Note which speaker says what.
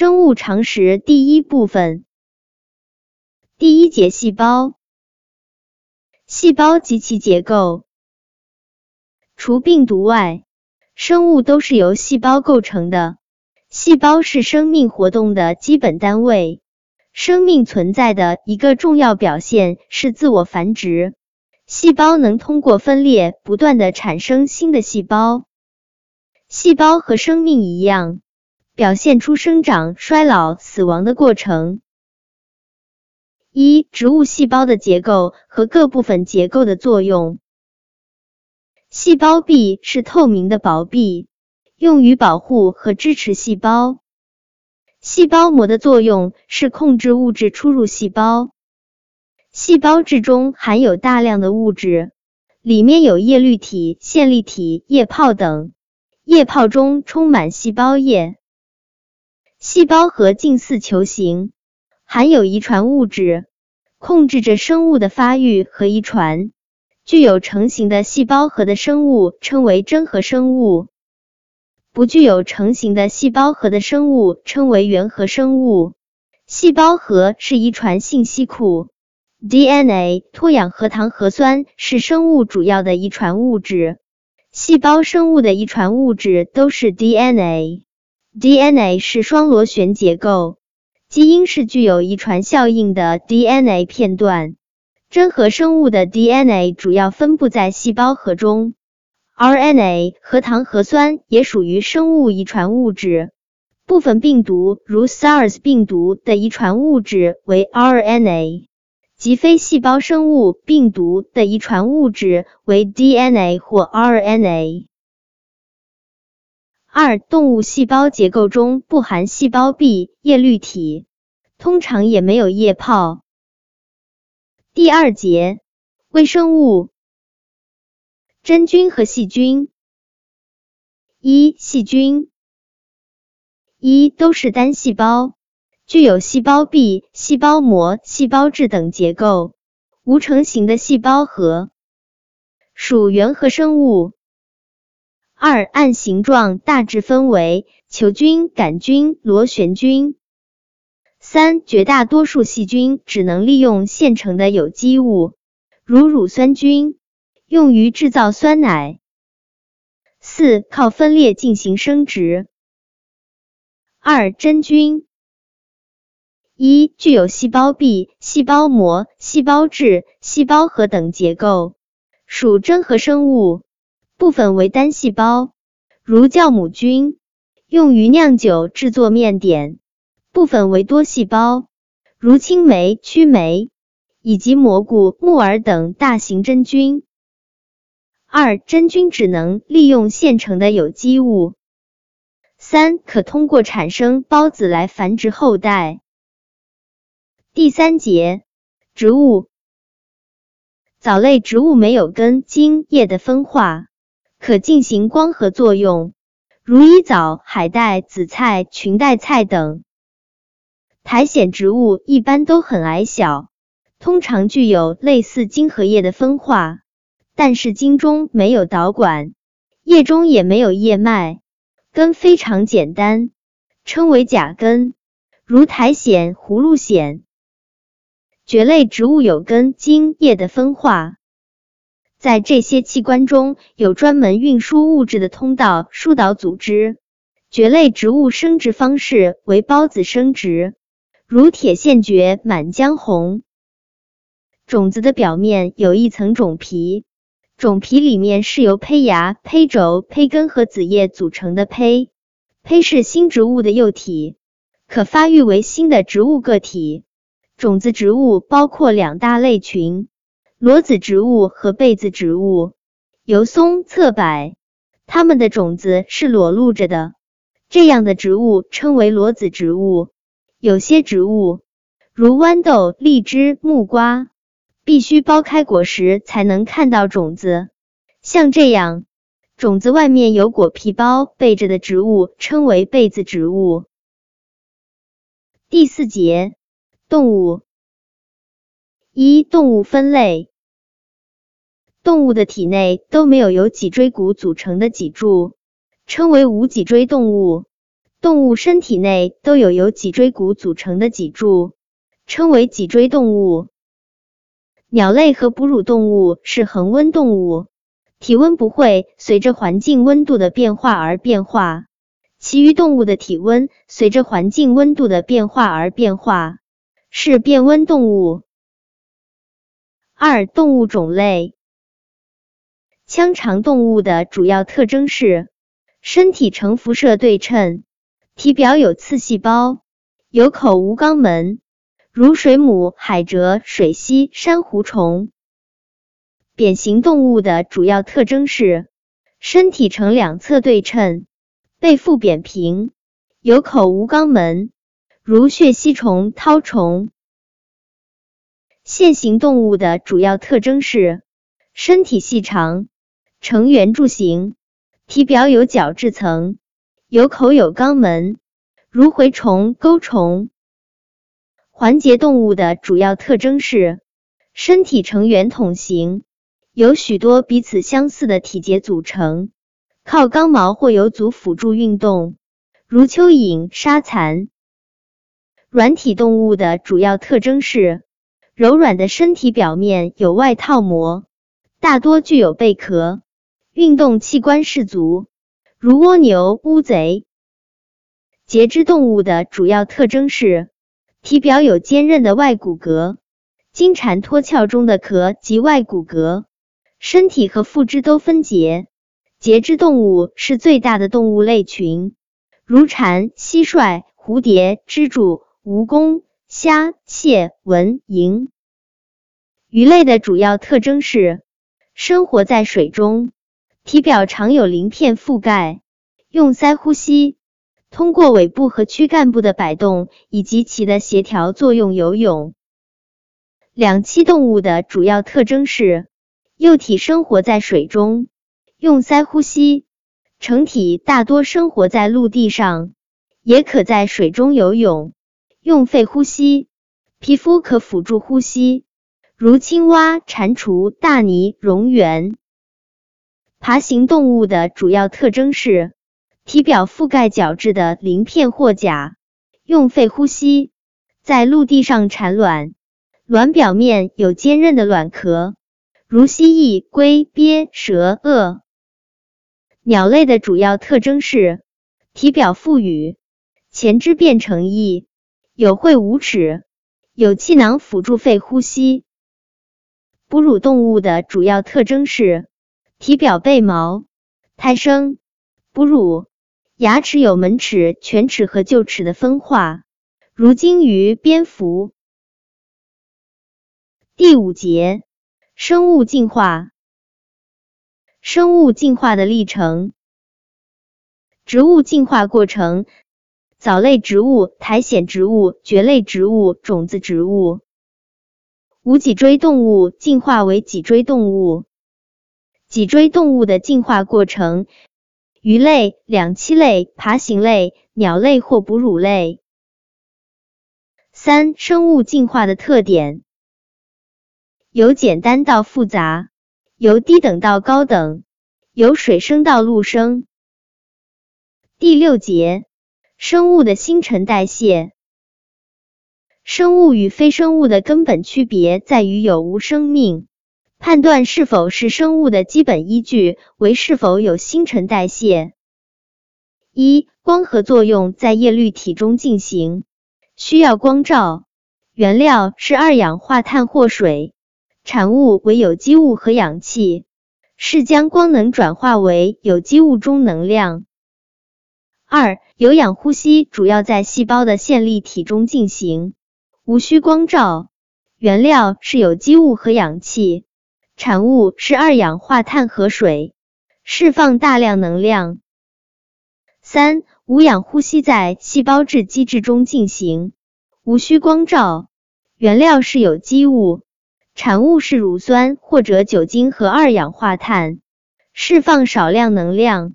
Speaker 1: 生物常识第一部分第一节细胞。细胞及其结构。除病毒外，生物都是由细胞构成的。细胞是生命活动的基本单位。生命存在的一个重要表现是自我繁殖。细胞能通过分裂不断的产生新的细胞。细胞和生命一样。表现出生长、衰老、死亡的过程。一、植物细胞的结构和各部分结构的作用。细胞壁是透明的薄壁，用于保护和支持细胞。细胞膜的作用是控制物质出入细胞。细胞质中含有大量的物质，里面有叶绿体、线粒体、液泡等。液泡中充满细胞液。细胞核近似球形，含有遗传物质，控制着生物的发育和遗传。具有成型的细胞核的生物称为真核生物，不具有成型的细胞核的生物称为原核生物。细胞核是遗传信息库，DNA、脱氧核糖核酸是生物主要的遗传物质。细胞生物的遗传物质都是 DNA。DNA 是双螺旋结构，基因是具有遗传效应的 DNA 片段。真核生物的 DNA 主要分布在细胞核中，RNA 核糖核酸也属于生物遗传物质。部分病毒，如 SARS 病毒的遗传物质为 RNA，即非细胞生物病毒的遗传物质为 DNA 或 RNA。二、动物细胞结构中不含细胞壁、叶绿体，通常也没有液泡。第二节，微生物，真菌和细菌。一、细菌，一都是单细胞，具有细胞壁、细胞膜、细胞质等结构，无成型的细胞核，属原核生物。二、按形状大致分为球菌、杆菌、螺旋菌。三、绝大多数细菌只能利用现成的有机物，如乳酸菌，用于制造酸奶。四、靠分裂进行生殖。二、真菌。一、具有细胞壁、细胞膜、细胞质、细胞核等结构，属真核生物。部分为单细胞，如酵母菌，用于酿酒、制作面点；部分为多细胞，如青霉、曲霉，以及蘑菇、木耳等大型真菌。二、真菌只能利用现成的有机物。三、可通过产生孢子来繁殖后代。第三节，植物。藻类植物没有根茎叶的分化。可进行光合作用，如衣藻、海带、紫菜、裙带菜等。苔藓植物一般都很矮小，通常具有类似茎和叶的分化，但是茎中没有导管，叶中也没有叶脉，根非常简单，称为假根，如苔藓、葫芦藓。蕨类植物有根茎叶的分化。在这些器官中有专门运输物质的通道——输导组织。蕨类植物生殖方式为孢子生殖，如铁线蕨、满江红。种子的表面有一层种皮，种皮里面是由胚芽、胚轴、胚根和子叶组成的胚。胚是新植物的幼体，可发育为新的植物个体。种子植物包括两大类群。裸子植物和被子植物，油松、侧柏，它们的种子是裸露着的。这样的植物称为裸子植物。有些植物，如豌豆、荔枝、木瓜，必须剥开果实才能看到种子。像这样，种子外面有果皮包背着的植物称为被子植物。第四节，动物。一、动物分类。动物的体内都没有由脊椎骨组成的脊柱，称为无脊椎动物。动物身体内都有由脊椎骨组成的脊柱，称为脊椎动物。鸟类和哺乳动物是恒温动物，体温不会随着环境温度的变化而变化。其余动物的体温随着环境温度的变化而变化，是变温动物。二、动物种类。腔肠动物的主要特征是身体呈辐射对称。体表有刺细胞，有口无肛门，如水母、海蜇、水螅、珊瑚虫。扁形动物的主要特征是身体呈两侧对称，背腹扁平，有口无肛门，如血吸虫、绦虫。线形动物的主要特征是身体细长，呈圆柱形，体表有角质层。有口有肛门，如蛔虫、钩虫。环节动物的主要特征是身体呈圆筒形，由许多彼此相似的体节组成，靠刚毛或有足辅助运动，如蚯蚓、沙蚕。软体动物的主要特征是柔软的身体表面有外套膜，大多具有贝壳，运动器官氏足。如蜗牛、乌贼。节肢动物的主要特征是体表有坚韧的外骨骼，金蝉脱壳中的壳及外骨骼，身体和腹肢都分节。节肢动物是最大的动物类群，如蝉、蟋蟀、蝴蝶、蜘蛛、蜈蚣、虾、蟹、蚊、蝇。鱼类的主要特征是生活在水中。体表常有鳞片覆盖，用鳃呼吸，通过尾部和躯干部的摆动以及其的协调作用游泳。两栖动物的主要特征是幼体生活在水中，用鳃呼吸；成体大多生活在陆地上，也可在水中游泳，用肺呼吸，皮肤可辅助呼吸，如青蛙、蟾蜍、大鲵、蝾螈。爬行动物的主要特征是体表覆盖角质的鳞片或甲，用肺呼吸，在陆地上产卵，卵表面有坚韧的卵壳，如蜥蜴、龟、鳖、蛇、鳄。鸟类的主要特征是体表富羽，前肢变成翼，有喙无齿，有气囊辅助肺呼吸。哺乳动物的主要特征是。体表背毛，胎生，哺乳，牙齿有门齿、犬齿和臼齿的分化，如鲸鱼、蝙蝠。第五节，生物进化。生物进化的历程。植物进化过程：藻类植物、苔藓植物、蕨类植物、种子植物。无脊椎动物进化为脊椎动物。脊椎动物的进化过程：鱼类、两栖类、爬行类、鸟类或哺乳类。三、生物进化的特点：由简单到复杂，由低等到高等，由水生到陆生。第六节，生物的新陈代谢。生物与非生物的根本区别在于有无生命。判断是否是生物的基本依据为是否有新陈代谢。一、光合作用在叶绿体中进行，需要光照，原料是二氧化碳或水，产物为有机物和氧气，是将光能转化为有机物中能量。二、有氧呼吸主要在细胞的线粒体中进行，无需光照，原料是有机物和氧气。产物是二氧化碳和水，释放大量能量。三、无氧呼吸在细胞质机制中进行，无需光照，原料是有机物，产物是乳酸或者酒精和二氧化碳，释放少量能量。